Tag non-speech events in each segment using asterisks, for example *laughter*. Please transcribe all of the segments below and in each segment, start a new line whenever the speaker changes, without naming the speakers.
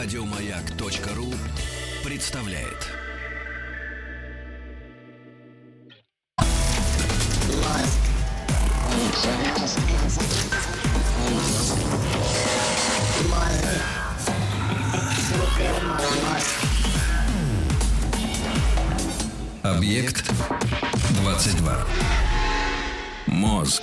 Радиомаяк.ру представляет. Объект 22. Мозг.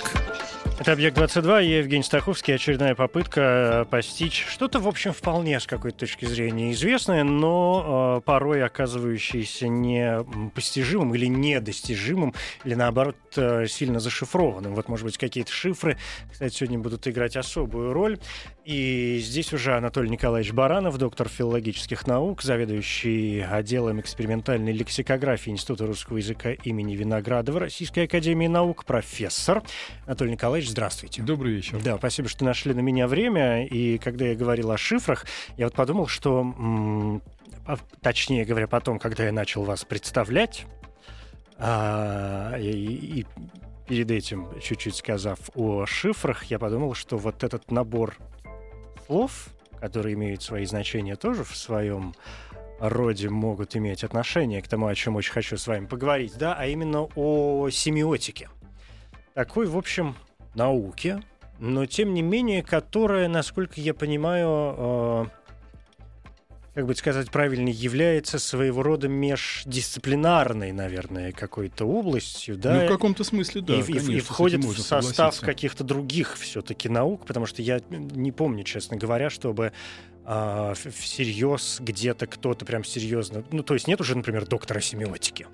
Это «Объект-22», я Евгений Стаховский. Очередная попытка э, постичь что-то, в общем, вполне с какой-то точки зрения известное, но э, порой оказывающееся непостижимым или недостижимым, или, наоборот, э, сильно зашифрованным. Вот, может быть, какие-то шифры, кстати, сегодня будут играть особую роль. И здесь уже Анатолий Николаевич Баранов, доктор филологических наук, заведующий отделом экспериментальной лексикографии Института русского языка имени Виноградова Российской Академии Наук, профессор. Анатолий Николаевич, здравствуйте.
Добрый вечер.
Да, спасибо, что нашли на меня время. И когда я говорил о шифрах, я вот подумал, что, м- а, точнее говоря, потом, когда я начал вас представлять, а, и, и перед этим чуть-чуть сказав о шифрах, я подумал, что вот этот набор слов, которые имеют свои значения тоже в своем роде могут иметь отношение к тому, о чем очень хочу с вами поговорить, да, а именно о семиотике. Такой, в общем, науке, но тем не менее, которая, насколько я понимаю, э, как бы сказать правильнее, является своего рода междисциплинарной, наверное, какой-то областью, да?
Ну, в каком-то смысле, да.
и,
конечно,
и входит в состав каких-то других все-таки наук, потому что я не помню, честно говоря, чтобы а, всерьез где-то кто-то прям серьезно. Ну, то есть нет уже, например, доктора семиотики.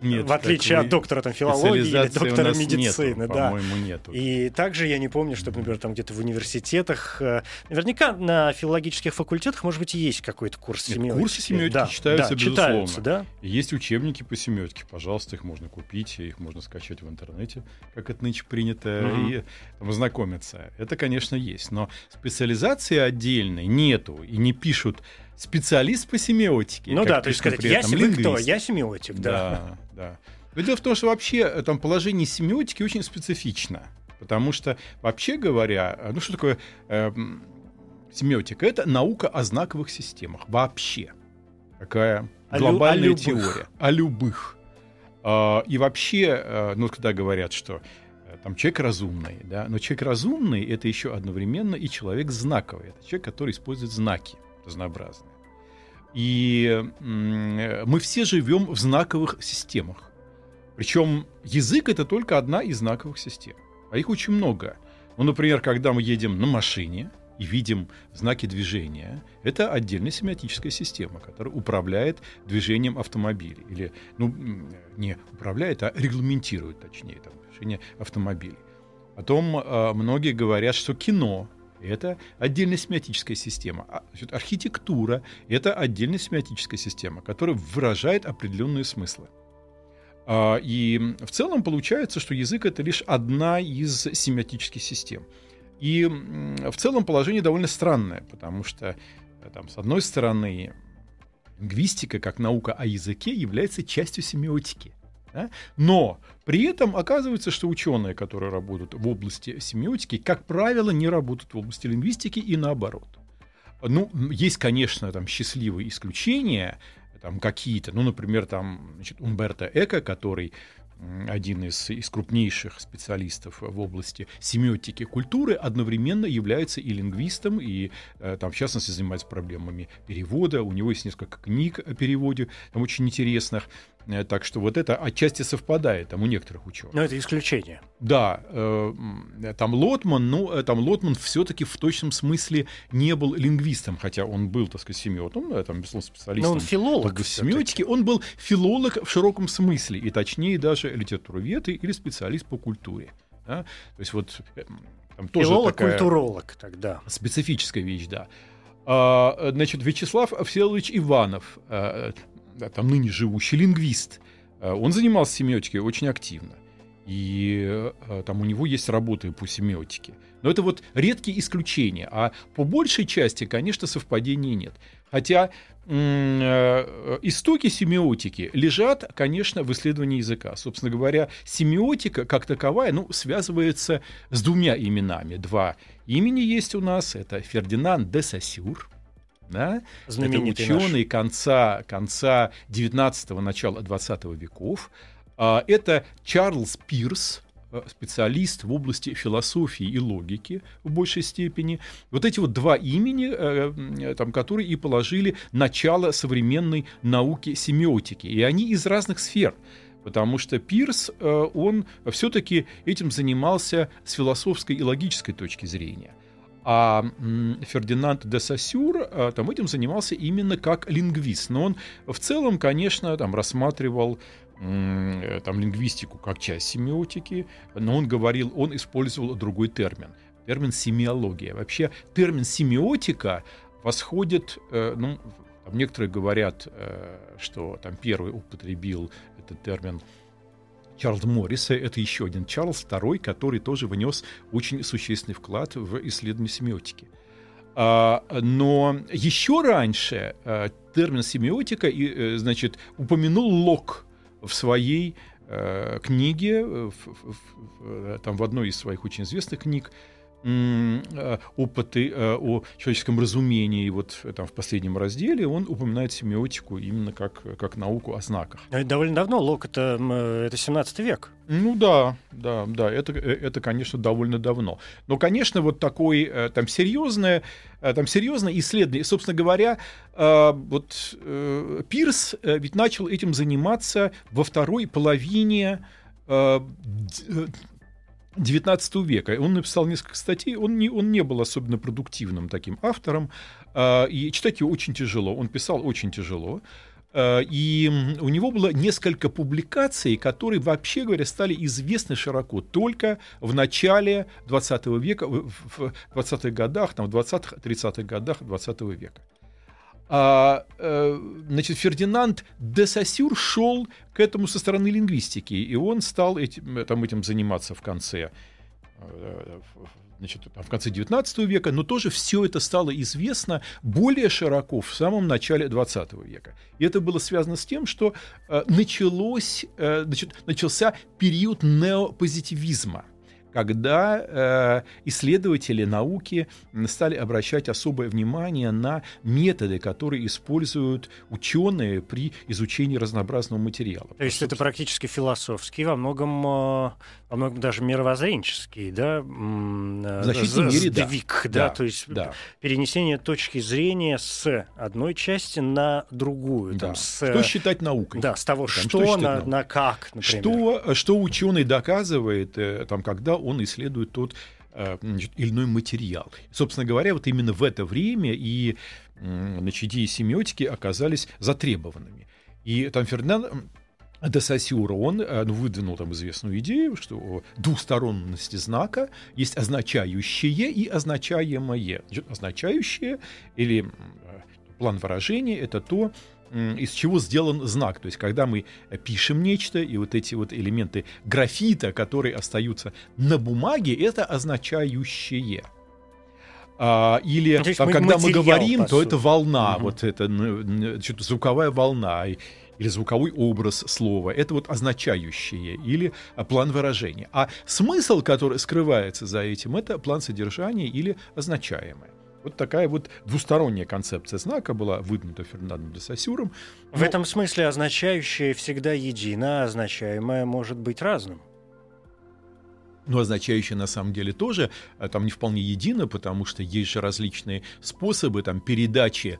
Нет,
в отличие от доктора там, филологии или доктора медицины,
нету,
да.
По-моему, нету.
И также я не помню, чтобы, например, там где-то в университетах, э, наверняка на филологических факультетах, может быть, и есть какой-то курс
Нет,
семиотики.
курсы семиотики
да,
читаются,
да,
безусловно.
читаются, да?
Есть учебники по семиотике, пожалуйста, их можно купить, их можно скачать в интернете, как это нынче принято,
Мгм.
и там, ознакомиться. Это, конечно, есть, но специализации отдельной нету, и не пишут специалист по семиотике.
Ну да, то есть сказать, я семи- кто? Я семиотик, да.
Да, да. Но дело в том, что вообще э, там положение семиотики очень специфично. Потому что, вообще говоря, э, ну что такое э, семиотика? Это наука о знаковых системах. Вообще. Такая
О лю-
глобальная
о любых.
теория. О любых. А, и вообще, э, ну, когда говорят, что э, там человек разумный, да, но человек разумный это еще одновременно и человек знаковый. Это человек, который использует знаки разнообразные. И мы все живем в знаковых системах. Причем язык это только одна из знаковых систем. А их очень много. Ну, например, когда мы едем на машине и видим знаки движения, это отдельная семиотическая система, которая управляет движением автомобиля. Или, ну, не управляет, а регламентирует, точнее, там, движение автомобилей. Потом э, многие говорят, что кино это отдельная семиотическая система. А, архитектура — это отдельная семиотическая система, которая выражает определенные смыслы. А, И в целом получается, что язык — это лишь одна из семиотических систем. И в целом положение довольно странное, потому что э, там, с одной стороны лингвистика как наука о языке является частью семиотики. Да? Но при этом оказывается, что ученые, которые работают в области семиотики, как правило, не работают в области лингвистики и наоборот. Ну, есть, конечно, там счастливые исключения, там какие-то, ну, например, там, значит, Умберто Эко, который один из, из крупнейших специалистов в области семиотики культуры, одновременно является и лингвистом, и э, там, в частности, занимается проблемами перевода. У него есть несколько книг о переводе, там очень интересных. Э, Так что вот это отчасти совпадает там у некоторых ученых.
Но это исключение.
Да, э, там Лотман, ну, э, там Лотман все-таки в точном смысле не был лингвистом, хотя он был, так сказать, семиотом, ну, там, безусловно,
Но
специалистом.
он филолог.
в семиотики, он был филолог в широком смысле, и точнее даже литературовед или специалист по культуре. да. То есть вот э, там тоже такая
Филолог-культуролог тогда.
специфическая вещь, да. А, значит, Вячеслав Всеволодович Иванов, да, там ныне живущий лингвист, э, он занимался семиотикой очень активно. И э, там у него есть работы по семиотике. Но это вот редкие исключения. А по большей части, конечно, совпадений нет. Хотя э, истоки семиотики лежат, конечно, в исследовании языка. Собственно говоря, семиотика как таковая ну, связывается с двумя именами. Два имени есть у нас. Это Фердинанд де Сассюр. Да?
Знаменитый
это ученый конца, конца 19-го, начала 20 веков. А, это Чарльз Пирс, э, специалист в области философии и логики в большей степени. Вот эти вот два имени, э, там, которые и положили начало современной науки семиотики. И они из разных сфер. Потому что Пирс, э, он все-таки этим занимался с философской и логической точки зрения. А Фердинанд де Сассюр там этим занимался именно как лингвист. Но он в целом, конечно, там рассматривал Э, там, лингвистику как часть семиотики, но он говорил, он использовал другой термин, термин семиология. Вообще термин семиотика восходит, э, ну, некоторые говорят, э, что там первый употребил этот термин Чарльз Морриса, это еще один Чарльз, второй, который тоже внес очень существенный вклад в исследование семиотики. А, но еще раньше термин семиотика, значит, упомянул Лок, в своей э, книге, в, в, в, там в одной из своих очень известных книг, Э, опыты э, о человеческом разумении. Вот там в последнем разделе он упоминает семиотику именно как, как науку о знаках.
Это довольно давно, Лок, это, это 17 век.
Ну да, да, да, это, э, это, конечно, довольно давно. Но, конечно, вот такое там серьезное, там серьезное исследование. собственно говоря, вот Пирс ведь начал этим заниматься во второй половине XIX века. Он написал несколько статей, он не, он не был особенно продуктивным таким автором, э, и читать его очень тяжело. Он писал очень тяжело. Э, и у него было несколько публикаций, которые, вообще говоря, стали известны широко только в начале 20 века, в 20-х годах, там, в 20-30-х годах 20 века а, э, значит, Фердинанд де Сассюр шел к этому со стороны лингвистики, и он стал этим, там, этим заниматься в конце э, значит, в конце XIX века, но тоже все это стало известно более широко в самом начале XX века. И это было связано с тем, что э, началось, э, значит, начался период неопозитивизма когда э, исследователи науки стали обращать особое внимание на методы, которые используют ученые при изучении разнообразного материала.
То есть это практически философский, во многом, э, во многом даже мировоззренческий, да?
В значительной мере,
сдвиг, да. да, да, то есть да. перенесение точки зрения с одной части на другую.
Да.
Там, с,
что считать наукой?
Да, с того, там, что, что на, на как,
например. Что, что ученый доказывает, э, там, когда он исследует тот э, значит, или иной материал. Собственно говоря, вот именно в это время и значит, идеи семиотики оказались затребованными. И там Фердинанд де Сосюра, он э, ну, выдвинул там известную идею, что двусторонности знака есть означающее и означаемое. Означающее или план выражения — это то, из чего сделан знак. То есть, когда мы пишем нечто, и вот эти вот элементы графита, которые остаются на бумаге, это означающее. А, или ну, там, когда мы говорим, то это волна, угу. вот это что-то звуковая волна или звуковой образ слова. Это вот означающее или план выражения. А смысл, который скрывается за этим, это план содержания или означаемое. Вот такая вот двусторонняя концепция знака была выдвинута Фернандом де Сосюром.
Но... В этом смысле означающее всегда едино, а означаемое может быть разным.
Но означающее на самом деле тоже а, там не вполне едино, потому что есть же различные способы там, передачи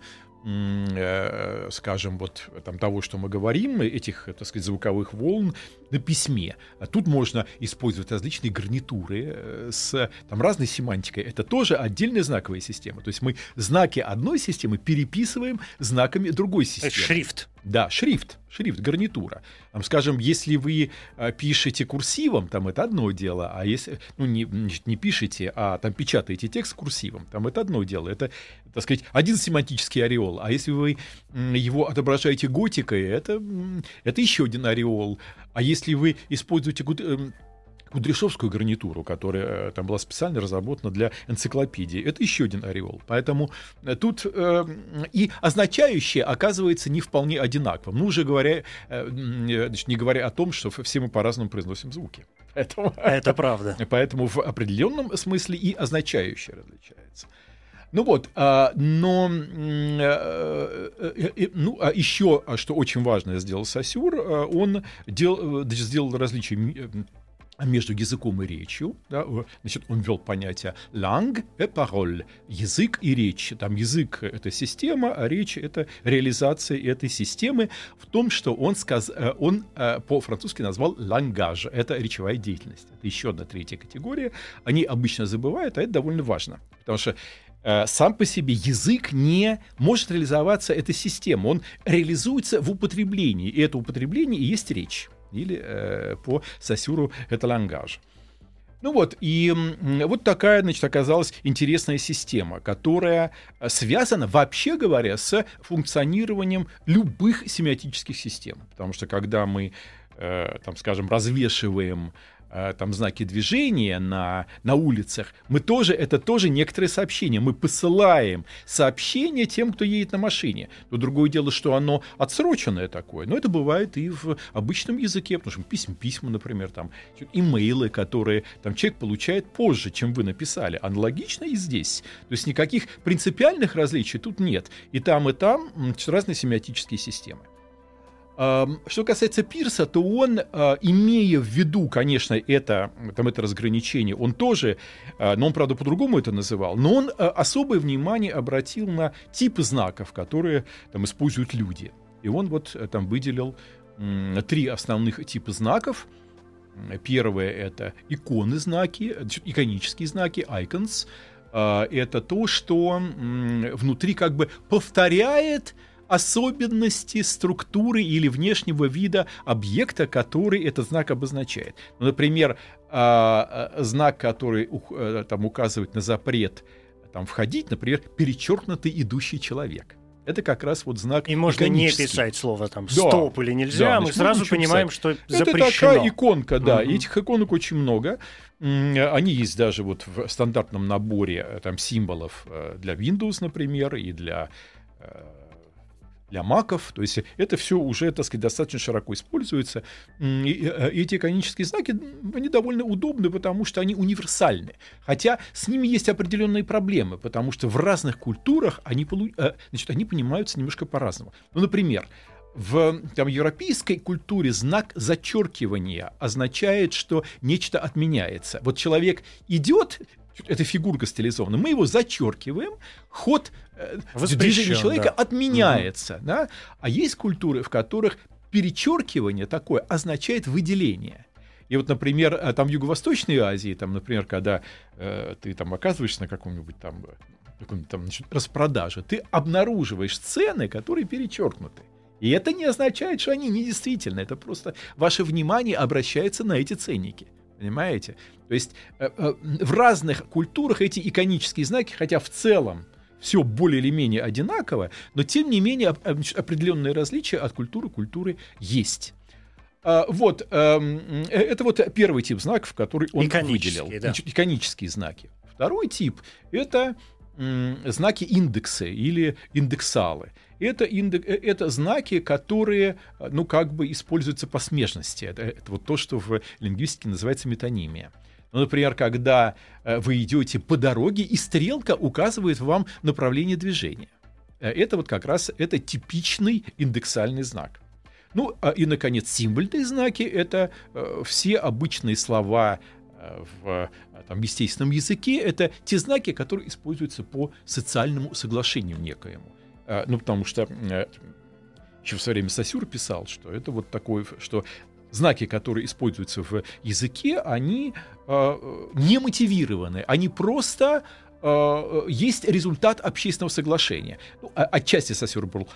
скажем, вот там того, что мы говорим, этих, так сказать, звуковых волн на письме. А тут можно использовать различные гарнитуры э, с там, разной семантикой. Это тоже отдельная знаковая система. То есть мы знаки одной системы переписываем знаками другой системы. Это
шрифт.
Да, шрифт, шрифт, гарнитура. Там, скажем, если вы пишете курсивом, там это одно дело, а если, ну, не, не пишете, а там печатаете текст курсивом, там это одно дело. Это, так сказать, один семантический ореол. А если вы его отображаете готикой, это, это еще один ореол. А если вы используете эм, Кудряшовскую гарнитуру, которая э, там была специально разработана для энциклопедии. Это еще один ореол. Поэтому э, тут э, и означающее оказывается не вполне одинаковым. Ну, уже говоря, э, значит, не говоря о том, что все мы по-разному произносим звуки. *laughs*
Поэтому, Это правда. *laughs*
Поэтому в определенном смысле и означающее различается. Ну вот, а, но э, э, э, ну, а еще, а что очень важное сделал Сосюр, он дел, сделал различия между языком и речью. Да, значит, он ввел понятие langue et parole, язык и речь. Там язык — это система, а речь — это реализация этой системы в том, что он, сказ... он по-французски назвал langage. Это речевая деятельность. Это еще одна третья категория. Они обычно забывают, а это довольно важно. Потому что сам по себе язык не может реализоваться этой системой. Он реализуется в употреблении. И это употребление и есть речь. Или э, по Сосюру это лангаж. Ну вот, и вот такая, значит, оказалась интересная система, которая связана, вообще говоря, с функционированием любых семиотических систем. Потому что когда мы, э, там, скажем, развешиваем Э, там знаки движения на, на улицах, мы тоже, это тоже некоторые сообщения. Мы посылаем сообщения тем, кто едет на машине. Но другое дело, что оно отсроченное такое. Но это бывает и в обычном языке, потому что письма, письма, например, там, имейлы, которые там, человек получает позже, чем вы написали. Аналогично и здесь. То есть никаких принципиальных различий тут нет. И там, и там разные семиотические системы. Что касается Пирса, то он, а, имея в виду, конечно, это, там, это разграничение, он тоже, а, но он, правда, по-другому это называл, но он а, особое внимание обратил на типы знаков, которые там используют люди. И он вот э, там выделил три основных типа знаков. Первое — это иконы знаки, иконические знаки, icons. Это то, что внутри как бы повторяет особенности структуры или внешнего вида объекта, который этот знак обозначает. Ну, например, а, а, знак, который э, там указывает на запрет там, входить, например, перечеркнутый идущий человек. Это как раз вот знак
И можно не писать слово там «стоп» да, или «нельзя», да, мы сразу понимаем, писать. что запрещено.
Это такая иконка, да, угу. этих иконок очень много. Они есть даже вот в стандартном наборе э, там символов э, для Windows, например, и для для маков, то есть это все уже, так сказать, достаточно широко используется. И э, эти конические знаки, они довольно удобны, потому что они универсальны. Хотя с ними есть определенные проблемы, потому что в разных культурах они, э, значит, они понимаются немножко по-разному. Ну, например, в там, европейской культуре знак зачеркивания означает, что нечто отменяется. Вот человек идет, эта фигурка стилизована, мы его зачеркиваем, ход э, движения человека да. отменяется. Угу. Да? А есть культуры, в которых перечеркивание такое означает выделение. И вот, например, э, там в Юго-Восточной Азии, там, например, когда э, ты там оказываешься на каком-нибудь там, каком там значит, распродаже, ты обнаруживаешь цены, которые перечеркнуты. И это не означает, что они недействительны. Это просто ваше внимание обращается на эти ценники. Понимаете? То есть э, э, в разных культурах эти иконические знаки, хотя в целом все более или менее одинаково, но тем не менее определенные различия от культуры к культуре есть. А, вот, эм, э, это вот первый тип знаков, который он выделил. Да. Иконические знаки. Второй тип — это знаки индексы или индексалы. Это, индек, э, это знаки, которые, э, ну, как бы используются по смежности. Это, это вот то, что в лингвистике называется метонимия. Ну, например, когда э, вы идете по дороге, и стрелка указывает вам направление движения. Это вот как раз это типичный индексальный знак. Ну, а и, наконец, символьные знаки — это все обычные слова в там, естественном языке. Это те знаки, которые используются по социальному соглашению некоему. А, ну, потому что э, еще в свое время Сосюр писал, что это вот такое, что знаки, которые используются в языке, они э, не мотивированы, они просто э, есть результат общественного соглашения. Ну, а, отчасти Сосюр был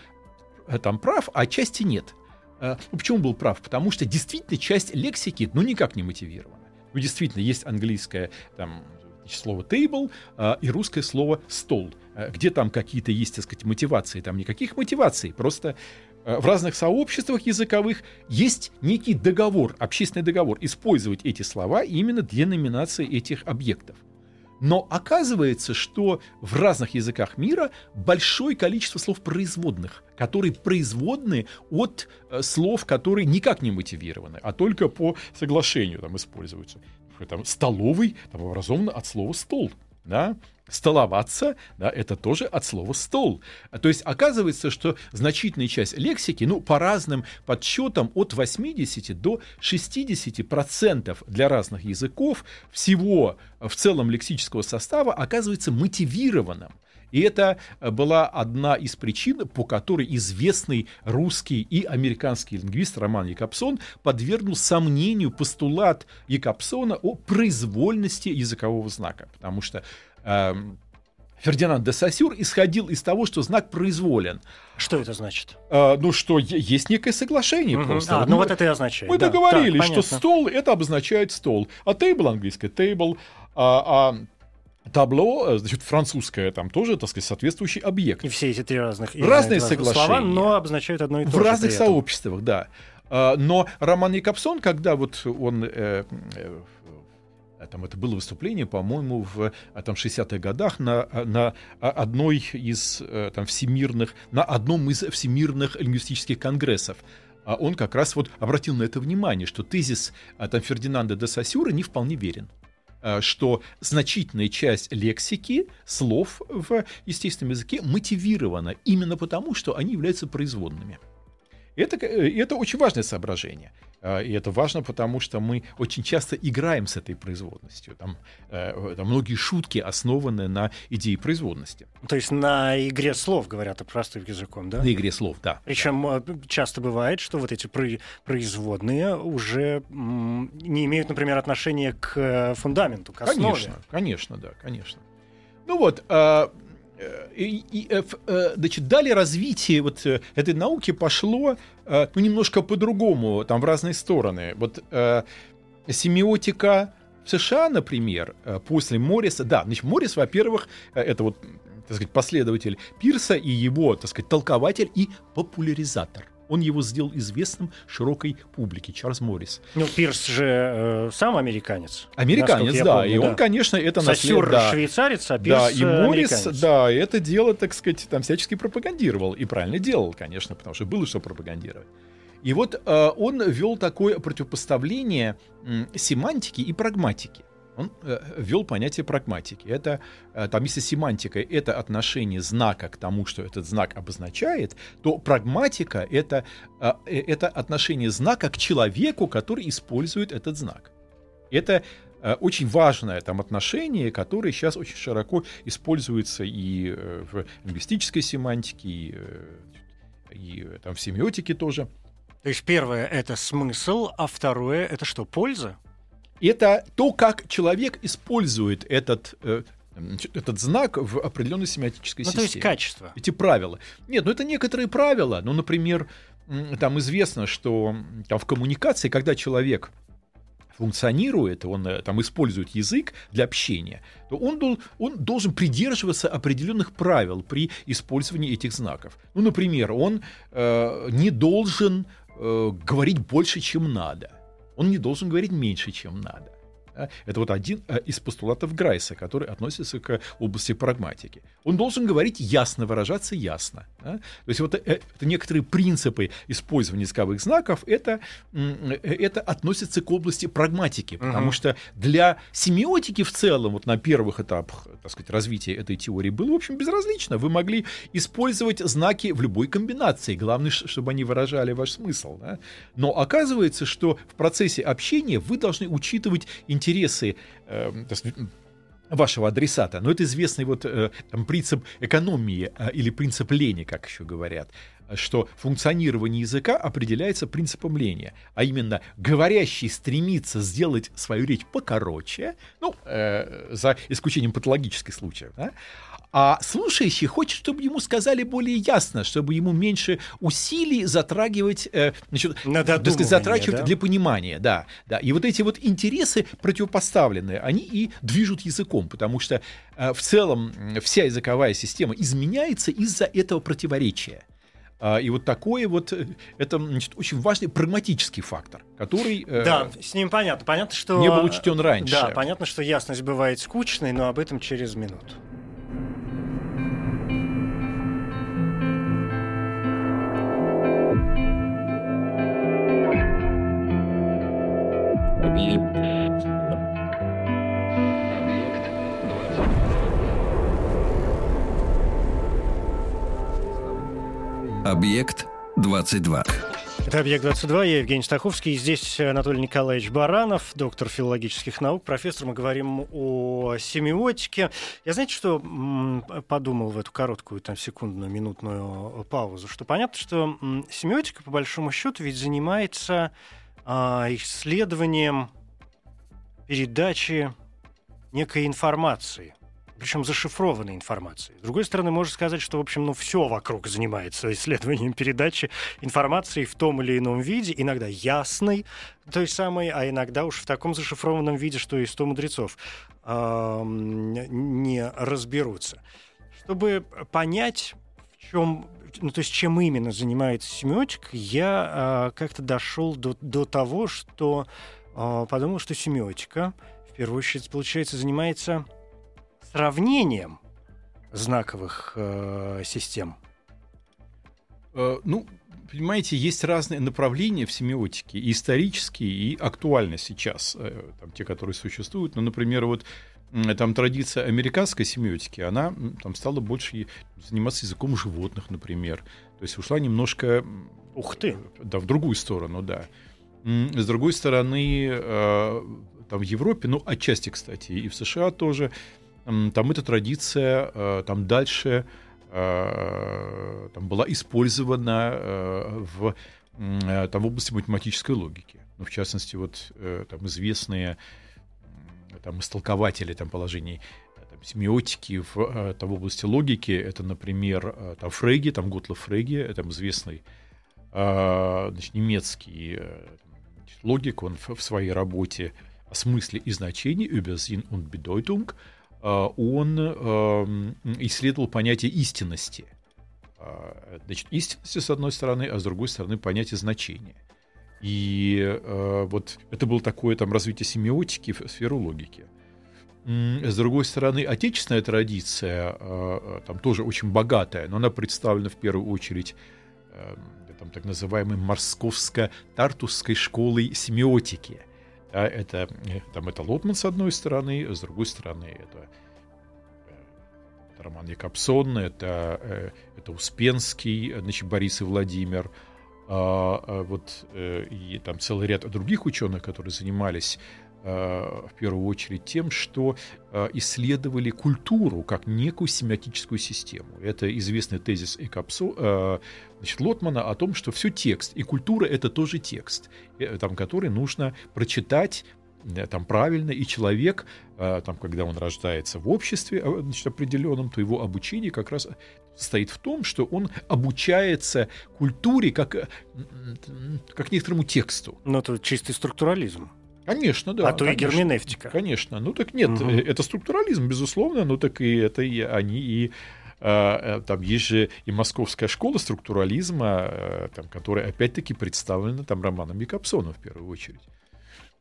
там прав, а отчасти нет. Э, ну, почему был прав? Потому что действительно часть лексики, ну, никак не мотивирована. Ну, действительно, есть английское там, слово table и русское слово стол. Э, где там какие-то есть, так сказать, мотивации? Там никаких мотиваций. Просто э, в разных сообществах языковых есть некий договор, общественный договор, использовать эти слова именно для номинации этих объектов. Но оказывается, что в разных языках мира большое количество слов производных, которые производны от э, слов, которые никак не мотивированы, а только по соглашению там используются. Там, столовый там образован от слова стол. Да, столоваться, да, это тоже от слова стол. То есть оказывается, что значительная часть лексики, ну, по разным подсчетам, от 80 до 60 процентов для разных языков всего в целом лексического состава оказывается мотивированным. И это была одна из причин, по которой известный русский и американский лингвист Роман Якобсон подвергнул сомнению постулат Якобсона о произвольности языкового знака. Потому что Эм, Фердинанд де Сассюр исходил из того, что знак произволен.
Что это значит?
А, ну, что есть некое соглашение
угу.
просто.
А, ну мы, вот это и означает.
Мы
да.
договорились,
так,
что стол это обозначает стол. А table английское table, а, а табло, э, значит, французское, там тоже, так сказать, соответствующий объект.
И все эти три разных,
разные соглашения.
слова, но обозначают одно и то
В
же.
разных сообществах, да. А, но Роман Якобсон, когда вот он э, э, там это было выступление, по-моему, в а, там, 60-х годах на, на одной из э, там, всемирных, на одном из всемирных лингвистических конгрессов. А он как раз вот обратил на это внимание, что тезис там, Фердинанда де Сассюра не вполне верен что значительная часть лексики, слов в естественном языке мотивирована именно потому, что они являются производными. Это, э, это очень важное соображение. А, и это важно, потому что мы очень часто играем с этой производностью. Там, э, там многие шутки основаны на идее производности.
То есть на игре слов говорят о простым языком, да?
На игре слов, да.
Причем
да.
часто бывает, что вот эти производные уже не имеют, например, отношения к фундаменту, к основе.
Конечно, конечно, да, конечно. Ну вот, а, Э, и, и, э, э, значит, далее развитие вот этой науки пошло ну, немножко по-другому, там в разные стороны. Вот семиотика в США, например, после Морриса, да, значит, Моррис, во-первых, это вот, так сказать, последователь Пирса и его, так сказать, толкователь и популяризатор. Он его сделал известным широкой публике, Чарльз Моррис.
Ну, Пирс же э, сам американец.
Американец, да. Помню, и он, конечно, это
наследует.
Да.
швейцарец, а Пирс
Да, и Моррис, да, это дело, так сказать, там всячески пропагандировал. И правильно делал, конечно, потому что было что пропагандировать. И вот э, он ввел такое противопоставление э, семантики и прагматики он э, ввел понятие прагматики. Это, э, там, если семантика — это отношение знака к тому, что этот знак обозначает, то прагматика — это, э, это отношение знака к человеку, который использует этот знак. Это очень важное там отношение, которое сейчас очень широко используется и в лингвистической семантике, и, и там в семиотике тоже.
То есть первое — это смысл, а второе — это что, польза?
Это то, как человек использует этот э, этот знак в определенной семиотической
ну,
системе.
то есть качество.
Эти правила. Нет, ну это некоторые правила. Ну, например, там известно, что там в коммуникации, когда человек функционирует, он э, там использует язык для общения, то он, он должен придерживаться определенных правил при использовании этих знаков. Ну, например, он э, не должен э, говорить больше, чем надо он не должен говорить меньше, чем надо. Это вот один э, из постулатов Грайса, который относится к области прагматики. Он должен говорить ясно, выражаться ясно. Да? То есть вот э, это некоторые принципы использования языковых знаков, это, э, это относится к области прагматики, потому uh-huh. что для семиотики в целом, вот на первых этапах так сказать, развития этой теории было, в общем, безразлично. Вы могли использовать знаки в любой комбинации, главное, чтобы они выражали ваш смысл. Да? Но оказывается, что в процессе общения вы должны учитывать интересы э, вашего адресата. Но это известный вот э, принцип экономии э, или принцип лени, как еще говорят что функционирование языка определяется принципом лени, а именно говорящий стремится сделать свою речь покороче, ну, э, за исключением патологических случаев, да, а слушающий хочет, чтобы ему сказали более ясно, чтобы ему меньше усилий затрагивать, э, значит, сказать, затрачивать да? для понимания, да, да. И вот эти вот интересы противопоставленные, они и движут языком, потому что э, в целом вся языковая система изменяется из-за этого противоречия. А, и вот такое вот, э, это значит, очень важный прагматический фактор, который...
Э, да, с ним понятно. Понятно, что...
Не был учтен раньше.
Да, понятно, что ясность бывает скучной, но об этом через минуту.
Объект 22.
Это «Объект-22», я Евгений Стаховский. Здесь Анатолий Николаевич Баранов, доктор филологических наук, профессор. Мы говорим о семиотике. Я, знаете, что подумал в эту короткую, там, секундную, минутную паузу? Что понятно, что семиотика, по большому счету, ведь занимается а, исследованием передачи некой информации – причем зашифрованной информации. С другой стороны, можно сказать, что, в общем, ну, все вокруг занимается исследованием *laughs* передачи информации в том или ином виде, иногда ясной, той самой, а иногда уж в таком зашифрованном виде, что и сто мудрецов не разберутся. Чтобы понять, в чем ну, то есть чем именно занимается семиотика, я э, как-то дошел до, до того, что э, подумал, что семиотика, в первую очередь, получается, занимается сравнением знаковых э, систем?
Э, ну, понимаете, есть разные направления в семиотике, и исторические, и актуально сейчас, э, там, те, которые существуют. Ну, например, вот там традиция американской семиотики, она там стала больше заниматься языком животных, например. То есть ушла немножко...
Ух ты!
Да, в другую сторону, да. С другой стороны, э, там в Европе, ну, отчасти, кстати, и в США тоже, там эта традиция э, там дальше э, там была использована э, в, там, в области математической логики. Ну, в частности, вот там известные там, истолкователи там, положений там, семиотики в, там, в области логики, это, например, там, Фреги, там Готлов Фреги, это известный значит, немецкий значит, логик, он в, в своей работе о смысле и значении über Sinn und Bedeutung он эм, исследовал понятие истинности. А, значит, истинности с одной стороны, а с другой стороны понятие значения. И э, вот это было такое там развитие семиотики в сферу логики. С другой стороны, отечественная традиция э, там тоже очень богатая, но она представлена в первую очередь э, там, так называемой московско-тартусской школой семиотики – да, это, э, там, это Лотман с одной стороны, с другой стороны это, э, это Роман Якобсон, это, э, это Успенский, значит, Борис и Владимир, а, а вот и там целый ряд других ученых, которые занимались в первую очередь тем, что исследовали культуру как некую семиотическую систему. Это известный тезис Экапсо, значит, Лотмана о том, что все текст, и культура — это тоже текст, там, который нужно прочитать там правильно, и человек, там, когда он рождается в обществе значит, определенном, то его обучение как раз состоит в том, что он обучается культуре как, как некоторому тексту.
Ну, это чистый структурализм.
Конечно, да.
А то
конечно,
и герменевтика.
Конечно. Ну так нет, угу. это структурализм, безусловно, ну так и это и они и э, там есть же и московская школа структурализма, э, там, которая опять-таки представлена там Романом Якобсоном в первую очередь.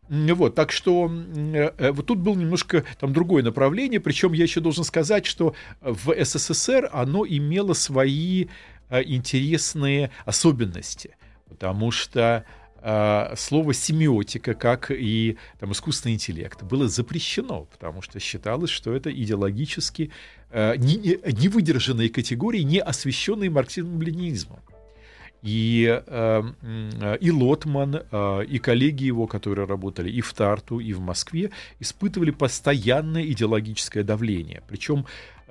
Вот, так что э, вот тут было немножко там другое направление, причем я еще должен сказать, что в СССР оно имело свои интересные особенности, потому что э, слово семиотика, как и там, искусственный интеллект, было запрещено, потому что считалось, что это идеологически э, невыдержанные категории, не освещенные марксизмом-ленинизмом. И, э, и Лотман, и коллеги его, которые работали и в Тарту, и в Москве, испытывали постоянное идеологическое давление. Причем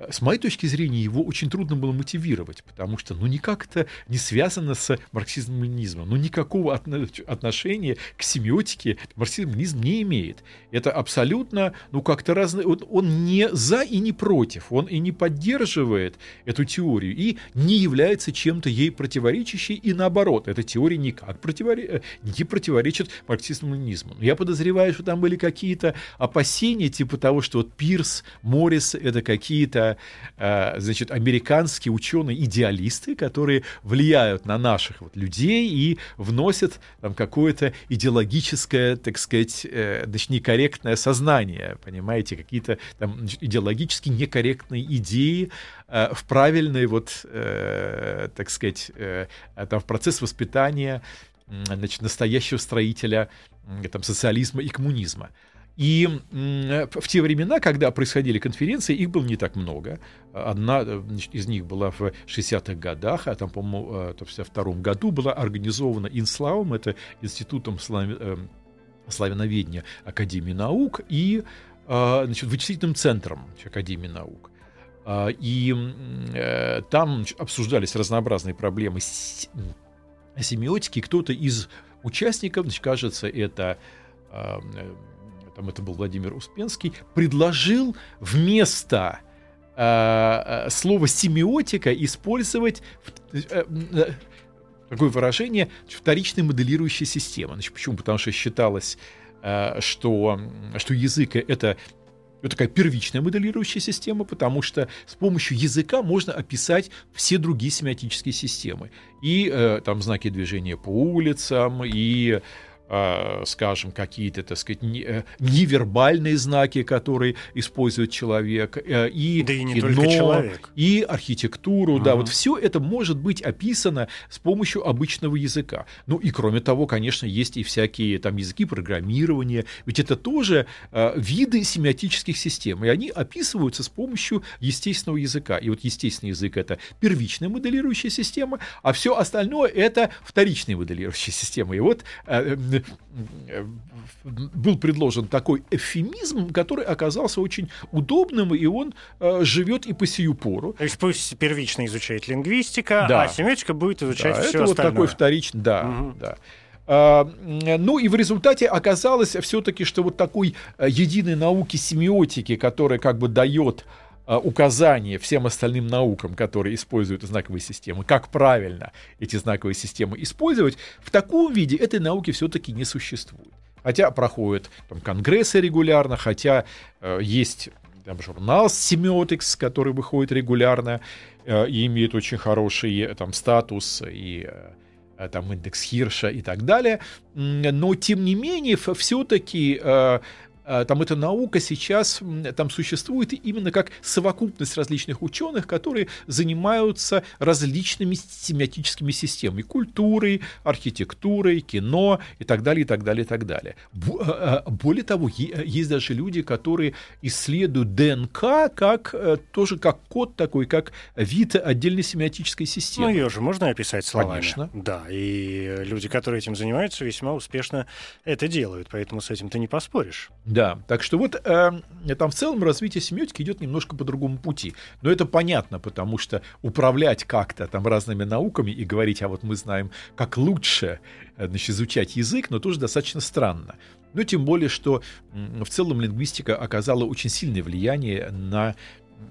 с моей точки зрения, его очень трудно было мотивировать, потому что, ну, никак это не связано с марксизмом-ленинизмом. Ну, никакого отношения к семиотике марксизм-ленинизм не имеет. Это абсолютно, ну, как-то разное. Он, он не за и не против, он и не поддерживает эту теорию, и не является чем-то ей противоречащей, и наоборот, эта теория никак противори... Э, не противоречит марксизму-ленинизму. Я подозреваю, что там были какие-то опасения, типа того, что вот Пирс, Моррис — это какие-то Э, значит, американские ученые-идеалисты, которые влияют на наших вот людей и вносят там какое-то идеологическое, так сказать, э, значит, некорректное сознание, понимаете, какие-то там идеологически некорректные идеи э, в правильный вот, так сказать, там, в процесс воспитания значит, настоящего строителя там, социализма и коммунизма. И в те времена, когда происходили конференции, их было не так много. Одна значит, из них была в 60-х годах, а там, по-моему, в 1952 году была организована Инславом, это Институтом э, славяноведения Академии наук, и значит, вычислительным центром Академии наук. И э, там обсуждались разнообразные проблемы семиотики. Кто-то из участников, значит, кажется, это э, там это был Владимир Успенский, предложил вместо э, слова семиотика использовать такое выражение вторичной моделирующей системы. Значит, почему? Потому что считалось, что, что язык это это такая первичная моделирующая система, потому что с помощью языка можно описать все другие семиотические системы. И э, там знаки движения по улицам, и э, скажем, какие-то, так сказать, э, невербальные знаки, которые использует человек, э, и
да и не
кино,
только человек.
и архитектуру, uh-huh. да, вот все это может быть описано с помощью обычного языка. Ну и кроме того, конечно, есть и всякие там языки программирования, ведь это тоже э, виды семиотических систем, и они описываются с помощью естественного языка. И вот естественный язык это первичная моделирующая система, а все остальное это вторичная моделирующая *laughs* система. И вот э, был предложен такой эвфемизм, который оказался очень удобным, и он э, живет и по сию пору.
То есть пусть первично изучает лингвистика, да. а семиотика будет изучать
да,
все
это
остальное.
вот такой вторичный, да, угу. да. А, ну и в результате оказалось все-таки, что вот такой э, единой науки семиотики, которая как бы дает Э, указания всем остальным наукам, которые используют знаковые системы, как правильно эти знаковые системы использовать, в таком виде этой науки все-таки не существует. Хотя проходят там, конгрессы регулярно, хотя э, есть там, журнал Semiotics, который выходит регулярно э, и имеет очень хороший э, там, статус и э, там индекс Хирша и так далее. Но, тем не менее, все-таки э, а, там эта наука сейчас там существует именно как совокупность различных ученых, которые занимаются различными семиотическими системами, культурой, архитектурой, кино и так далее, и так далее, и так далее. А, а, более того, есть даже люди, которые исследуют ДНК как э, тоже как код такой, как вид отдельной семиотической системы.
Ну, ее же можно описать словами.
Конечно.
Да, и люди, которые этим занимаются, весьма успешно это делают, поэтому с этим ты не поспоришь.
Да, так что вот э, там в целом развитие семиотики идет немножко по другому пути. Но это понятно, потому что управлять как-то там разными науками и говорить, а вот мы знаем, как лучше э, значит, изучать язык, но тоже достаточно странно. Ну, тем более, что в целом лингвистика оказала очень сильное влияние на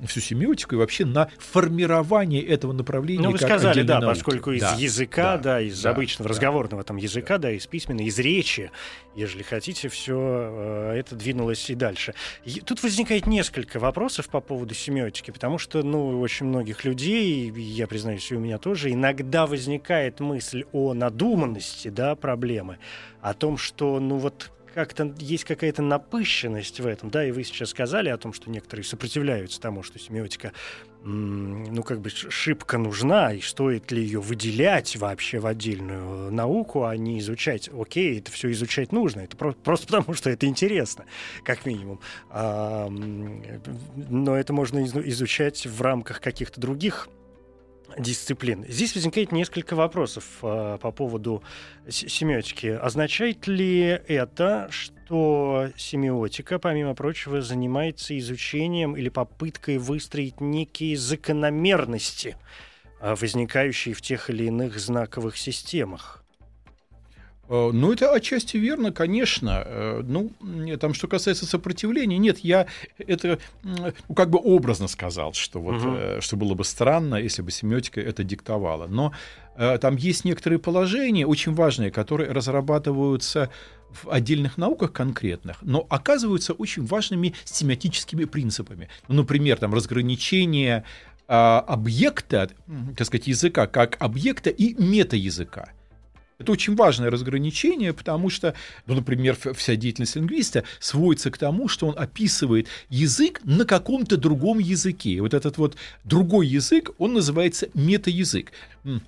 всю семиотику и вообще на формирование этого направления.
Ну, вы сказали, да,
науки.
поскольку из да, языка, да, да из да, обычного да, разговорного там языка, да. да, из письменной, из речи, если хотите, все э, это двинулось и дальше. И тут возникает несколько вопросов по поводу семиотики, потому что, ну, очень многих людей, я признаюсь, и у меня тоже, иногда возникает мысль о надуманности, да, проблемы, о том, что, ну, вот как-то есть какая-то напыщенность в этом, да, и вы сейчас сказали о том, что некоторые сопротивляются тому, что семиотика, ну, как бы шибко нужна, и стоит ли ее выделять вообще в отдельную науку, а не изучать. Окей, это все изучать нужно, это про- просто потому, что это интересно, как минимум. А, но это можно изучать в рамках каких-то других дисциплин. Здесь возникает несколько вопросов э, по поводу семиотики. Означает ли это, что семиотика, помимо прочего, занимается изучением или попыткой выстроить некие закономерности, э, возникающие в тех или иных знаковых системах?
Э, ну, это отчасти верно, конечно. Э, ну, там, что касается сопротивления, нет, я это ну, как бы образно сказал, что вот, угу. что было бы странно, если бы семиотика это диктовала. Но там есть некоторые положения, очень важные, которые разрабатываются в отдельных науках конкретных, но оказываются очень важными семиотическими принципами. Ну, например, там разграничение а, объекта, так сказать, языка как объекта и метаязыка. Это очень важное разграничение, потому что, ну, например, вся деятельность лингвиста сводится к тому, что он описывает язык на каком-то другом языке. Вот этот вот другой язык, он называется метаязык. Ну,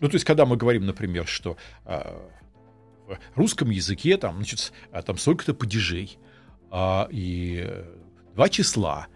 то есть, когда мы говорим, например, что э, в русском языке там, значит, а, там столько-то падежей, а, и два числа,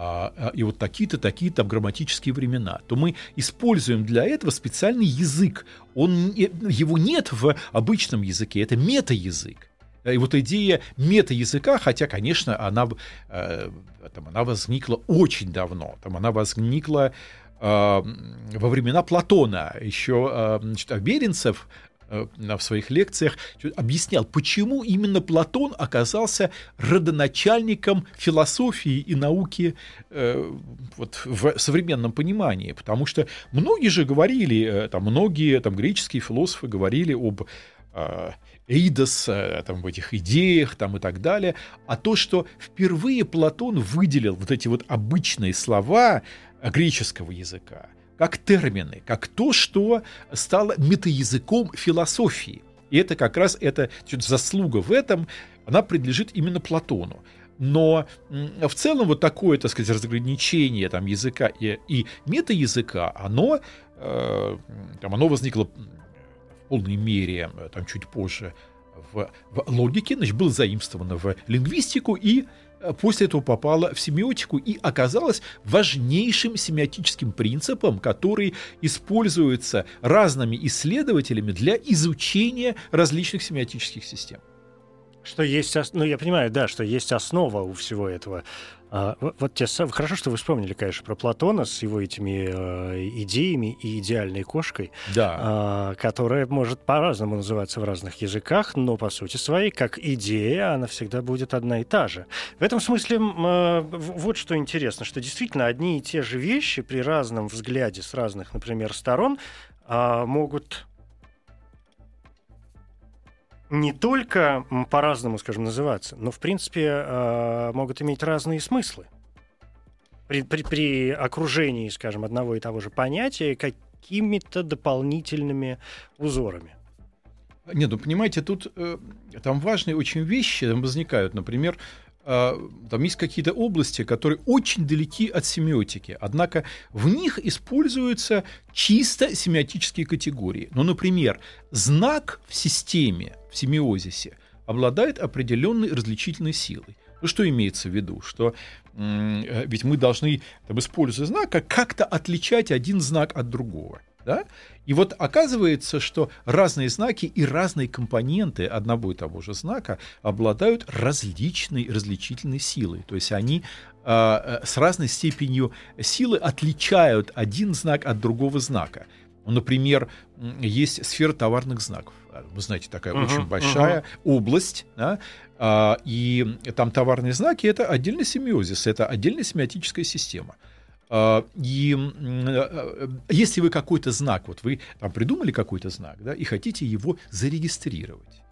а, а, и вот такие-то, такие там грамматические времена, то мы используем для этого специальный язык. Он, его нет в обычном языке, это мета-язык. И вот идея мета-языка, хотя, конечно, она, э, там, она возникла очень давно, там она возникла э, во времена Платона. Еще э, значит, Беренцев в своих лекциях объяснял, почему именно Платон оказался родоначальником философии и науки э, вот, в современном понимании. Потому что многие же говорили, э, там, многие там, греческие философы говорили об э, Эйдос, э, там, в этих идеях там, и так далее. А то, что впервые Платон выделил вот эти вот обычные слова греческого языка, как термины, как то, что стало метаязыком философии. И это как раз эта заслуга в этом, она принадлежит именно Платону. Но в целом вот такое, так сказать, разграничение там, языка и, и метаязыка, оно, э, там, оно возникло в полной мере там, чуть позже в, в логике, значит, было заимствовано в лингвистику и Э, после этого попала в семиотику и оказалась важнейшим семиотическим принципом, который используется разными исследователями для изучения различных семиотических систем.
Что есть, ну я понимаю, да, что есть основа у всего этого. А, вот те хорошо, что вы вспомнили, конечно, про Платона с его этими э, идеями и идеальной кошкой,
да.
э, которая может по-разному называться в разных языках, но по сути своей, как идея, она всегда будет одна и та же. В этом смысле э, вот что интересно, что действительно одни и те же вещи при разном взгляде с разных, например, сторон э, могут не только по-разному, скажем, называться, но, в принципе, э, могут иметь разные смыслы. При, при, при окружении, скажем, одного и того же понятия какими-то дополнительными узорами.
Нет, ну понимаете, тут э, там важные очень вещи возникают. Например, а, там есть какие-то области, которые очень далеки от семиотики, однако в них используются чисто семиотические категории. Ну, например, знак в системе, в семиозисе, обладает определенной различительной силой. Ну, что имеется в виду? Что э, ведь мы должны, там, используя знак, как-то отличать один знак от другого. Да? И вот оказывается, что разные знаки и разные компоненты одного и того же знака обладают различной различительной силой. То есть они э, с разной степенью силы отличают один знак от другого знака. Например, есть сфера товарных знаков. Вы знаете, такая uh-huh, очень большая uh-huh. область, да, а, и там товарные знаки это отдельный семиозис, это отдельная семиотическая система. А, и э, если вы какой-то знак, вот вы там придумали какой-то знак, да, и хотите его зарегистрировать,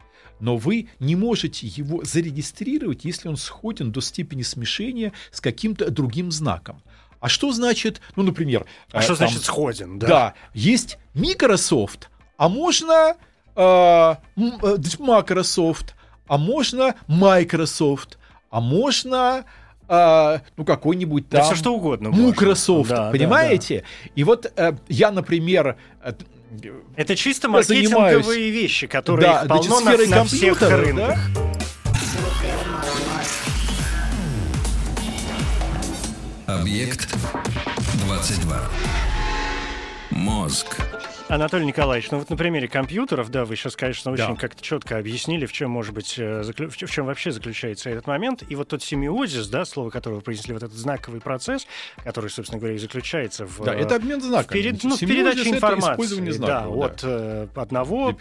но вы не можете его зарегистрировать, если он сходен до степени смешения с каким-то другим знаком. А что значит, ну, например...
А э, что там, значит сходен, да?
Да, есть Microsoft, а можно э, э Microsoft, а можно Microsoft, а можно а, ну, какой-нибудь там...
Да все что угодно.
Microsoft, да, понимаете? Да, да. И вот э, я, например... Э,
Это чисто маркетинговые занимаюсь, вещи, которые да, полно на, на всех рынках. Да?
Объект 22. Мозг.
Анатолий Николаевич, ну вот на примере компьютеров, да, вы сейчас, конечно, очень да. как-то четко объяснили, в чем может быть, э, заклю... в чем вообще заключается этот момент. И вот тот семиозис, да, слово которого вы произнесли, вот этот знаковый процесс, который, собственно говоря, и заключается в...
Да, это обмен знаками. В, перед...
ну, в передаче информации. Знаков, да, да, от э, одного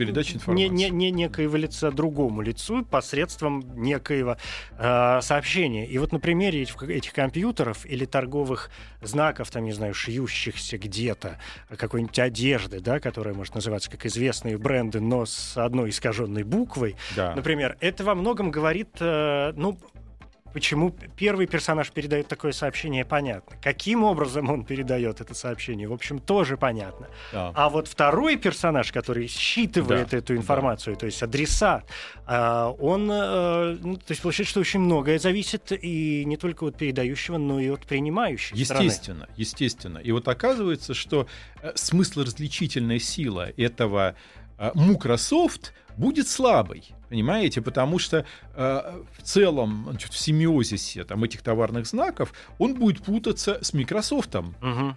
не, не, не некоего лица другому лицу посредством некоего э, сообщения. И вот на примере этих, этих компьютеров или торговых знаков, там, не знаю, шьющихся где-то, какой-нибудь одежды, да, которая может называться как известные бренды, но с одной искаженной буквой, да. например, это во многом говорит, э, ну, Почему первый персонаж передает такое сообщение, понятно. Каким образом он передает это сообщение, в общем, тоже понятно. Да. А вот второй персонаж, который считывает да. эту информацию, да. то есть адресат, а, он, э, ну, то есть получается, что очень многое зависит и не только от передающего, но и от принимающего.
Естественно,
стороны.
естественно. И вот оказывается, что э, смысл различительная сила этого э, Microsoft будет слабой. Понимаете? Потому что э, в целом значит, в семиозисе там, этих товарных знаков он будет путаться с Microsoft.
Угу.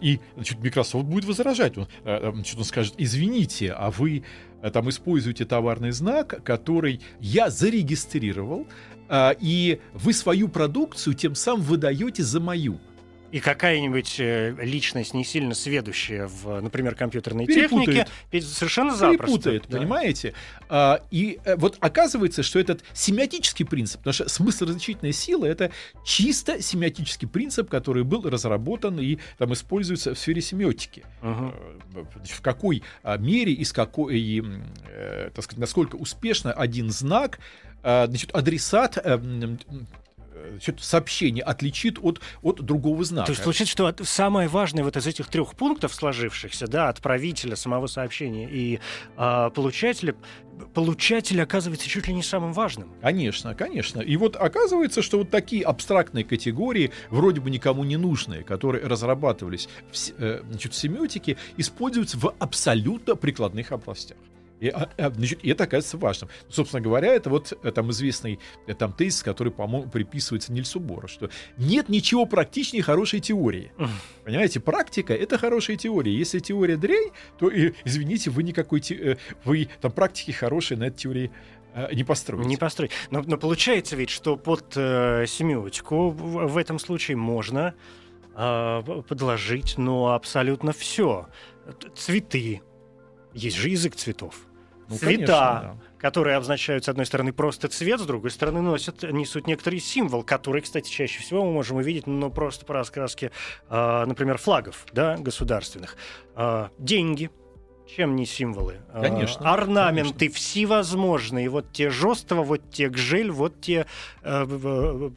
И значит, Microsoft будет возражать. Он, значит, он скажет, извините, а вы там используете товарный знак, который я зарегистрировал, и вы свою продукцию тем самым выдаете за мою
и какая-нибудь э, личность не сильно сведущая в, например, компьютерной
Перепутает.
технике, совершенно запросто.
Перепутает,
да.
понимаете? А, и а, вот оказывается, что этот семиотический принцип, потому что смысл различительной силы это чисто семиотический принцип, который был разработан и там используется в сфере семиотики.
Угу.
В какой а, мере и с какой, и, э, так сказать, насколько успешно один знак значит, адресат сообщение отличит от, от другого знака.
То есть получается, что самое важное вот из этих трех пунктов сложившихся, да, отправителя самого сообщения и а, получателя, получатель оказывается чуть ли не самым важным.
Конечно, конечно. И вот оказывается, что вот такие абстрактные категории, вроде бы никому не нужные, которые разрабатывались в, э, значит, в семиотике, используются в абсолютно прикладных областях. И, а, а, значит, и это оказывается важным. Собственно говоря, это вот э, там известный э, там тезис, который, по-моему, приписывается Нильсу Бору, что нет ничего практичнее хорошей теории. Понимаете, практика — это хорошая теория. Если теория дрянь, то, извините, вы никакой, те, э, вы там практики хорошие на этой теории не построить.
Не построить. Но, но получается ведь, что под э, семиотику в, в этом случае можно э, подложить, ну, абсолютно все. Цветы. Есть же язык цветов. Ну, Цвета, конечно, да. которые обозначают, с одной стороны, просто цвет, с другой стороны, носят, несут некоторый символ, который, кстати, чаще всего мы можем увидеть, ну, просто по раскраске, э, например, флагов, да, государственных. Э, деньги — чем не символы?
А, конечно.
А, орнаменты конечно. всевозможные. Вот те жество, вот те гжель, вот те э, э,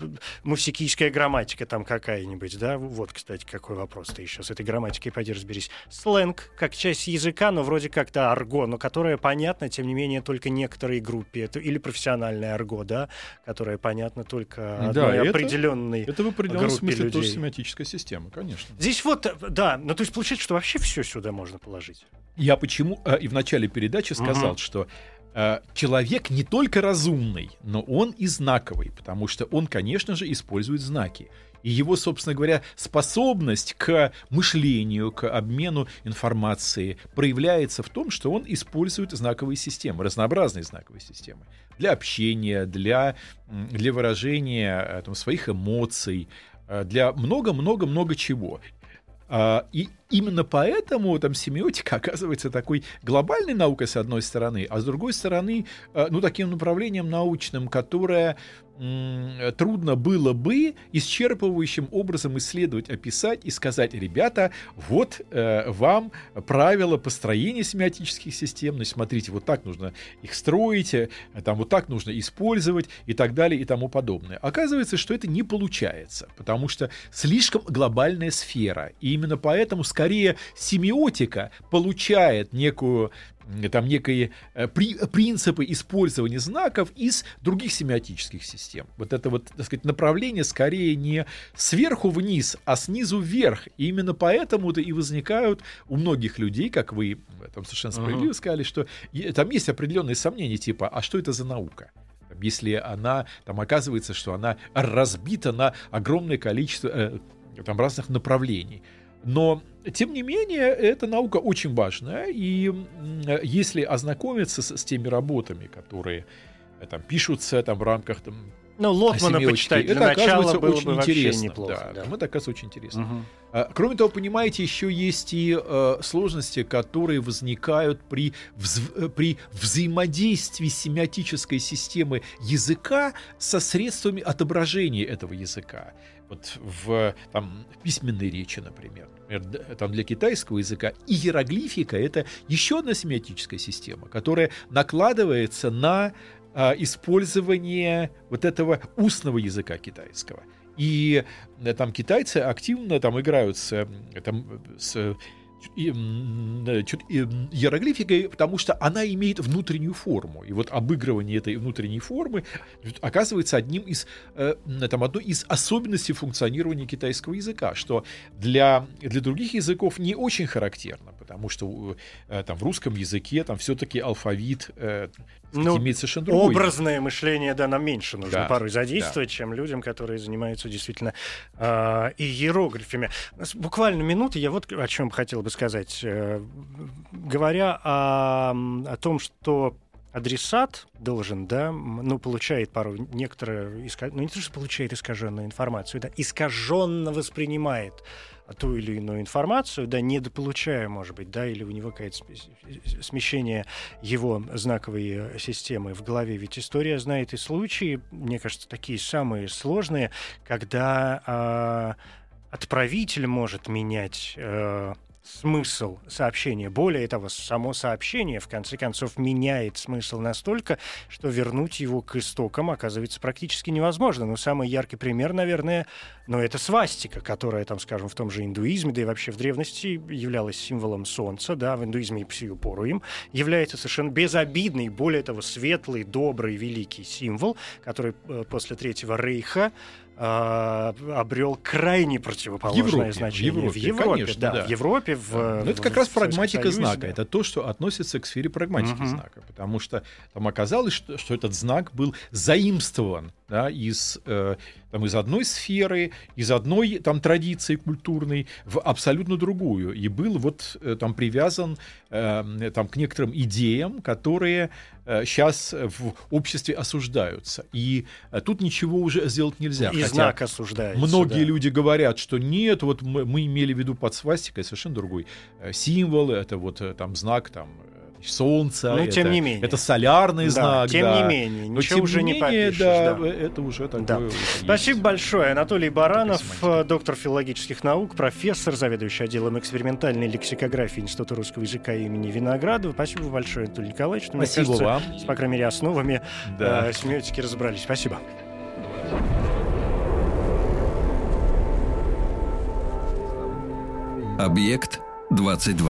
мусикийская грамматика там какая-нибудь, да? Вот, кстати, какой вопрос-то еще с этой грамматикой, пойди разберись. Сленг, как часть языка, но вроде как-то арго, но которое понятно, тем не менее, только некоторой группе. Это, или профессиональное арго, да? Которое понятно только одной да, это, определенной
Это в определенном смысле
людей.
тоже семиотическая система, конечно.
Здесь вот, да, ну то есть получается, что вообще все сюда можно положить.
Я почему э, и в начале передачи сказал, угу. что э, человек не только разумный, но он и знаковый, потому что он, конечно же, использует знаки. И его, собственно говоря, способность к мышлению, к обмену информацией проявляется в том, что он использует знаковые системы, разнообразные знаковые системы для общения, для, для выражения э, там, своих эмоций, э, для много-много-много чего. А, и именно поэтому там семиотика *laughs* оказывается такой глобальной наукой с одной стороны, а с другой стороны, э, ну таким направлением научным, которое трудно было бы исчерпывающим образом исследовать, описать и сказать, ребята, вот э, вам правила построения семиотических систем, значит, смотрите, вот так нужно их строить, э, там вот так нужно использовать и так далее и тому подобное. Оказывается, что это не получается, потому что слишком глобальная сфера, и именно поэтому скорее семиотика получает некую там некие э, при, принципы использования знаков из других семиотических систем. Вот это вот, так сказать, направление скорее не сверху вниз, а снизу вверх. И именно поэтому-то и возникают у многих людей, как вы там совершенно справедливо uh-huh. сказали, что там есть определенные сомнения, типа, а что это за наука? Если она, там оказывается, что она разбита на огромное количество э, там разных направлений. Но, тем не менее, эта наука очень важная, и если ознакомиться с, с теми работами, которые э, там пишутся там, в рамках там,
ну, Лотмана почитать для
это
оказывается было
очень
бы
интересно.
неплохо.
Да, да. Это оказывается очень интересно. Угу. А, кроме того, понимаете, еще есть и э, сложности, которые возникают при, вз, э, при взаимодействии семиотической системы языка со средствами отображения этого языка вот в там, письменной речи, например. например, там для китайского языка иероглифика это еще одна семиотическая система, которая накладывается на использование вот этого устного языка китайского. И э, там китайцы активно там играют с, там, с иероглификой, потому что она имеет внутреннюю форму. И вот обыгрывание этой внутренней формы оказывается одним из, э, там, одной из особенностей функционирования китайского языка, что для, для других языков не очень характерно, потому что э, там в русском языке там все-таки алфавит
э, ну,
имеет совершенно другой.
Образное мышление, да, нам меньше нужно да, порой задействовать, да. чем людям, которые занимаются действительно э, иероглифами. Буквально минуты, я вот о чем хотел бы сказать. Э, говоря о, о том, что адресат должен, да, ну, получает пару некоторые, ну, не то, что получает искаженную информацию, да, искаженно воспринимает ту или иную информацию, да, недополучая, может быть, да, или у него какое-то смещение его знаковой системы в голове. Ведь история знает и случаи, мне кажется, такие самые сложные, когда э, отправитель может менять э, смысл сообщения. Более того, само сообщение, в конце концов, меняет смысл настолько, что вернуть его к истокам оказывается практически невозможно. Но самый яркий пример, наверное, ну, это свастика, которая, там, скажем, в том же индуизме, да и вообще в древности являлась символом солнца, да, в индуизме и псию им, является совершенно безобидный, более того, светлый, добрый, великий символ, который э, после Третьего Рейха обрел крайне противоположное
Европе,
значение.
В Европе, в Европе
конечно, да, да. В Европе, в.
Но это как
в,
раз прагматика
Союзе,
знака.
Да.
Это то, что относится к сфере прагматики угу. знака. Потому что там оказалось, что, что этот знак был заимствован да, из, э, там, из одной сферы, из одной там, традиции культурной в абсолютно другую. И был вот э, там привязан э, там, к некоторым идеям, которые э, сейчас в обществе осуждаются. И э, тут ничего уже сделать нельзя.
И Хотя знак осуждается.
Многие да. люди говорят, что нет, вот мы, мы имели в виду под свастикой совершенно другой э, символ, это вот э, там знак там солнца.
Но
это,
тем не менее.
Это солярный
да,
знак.
Тем
да.
не менее,
Но
ничего
тем
уже
не,
не
менее,
попишешь.
Да,
да.
это уже такое.
Да. Спасибо большое. Анатолий Баранов, доктор филологических наук, профессор, заведующий отделом экспериментальной лексикографии Института русского языка имени Виноградова. Спасибо большое, Анатолий Николаевич.
Спасибо кажется, вам.
С, по крайней мере, основами да. э, семиотики разобрались. Спасибо.
Объект 22.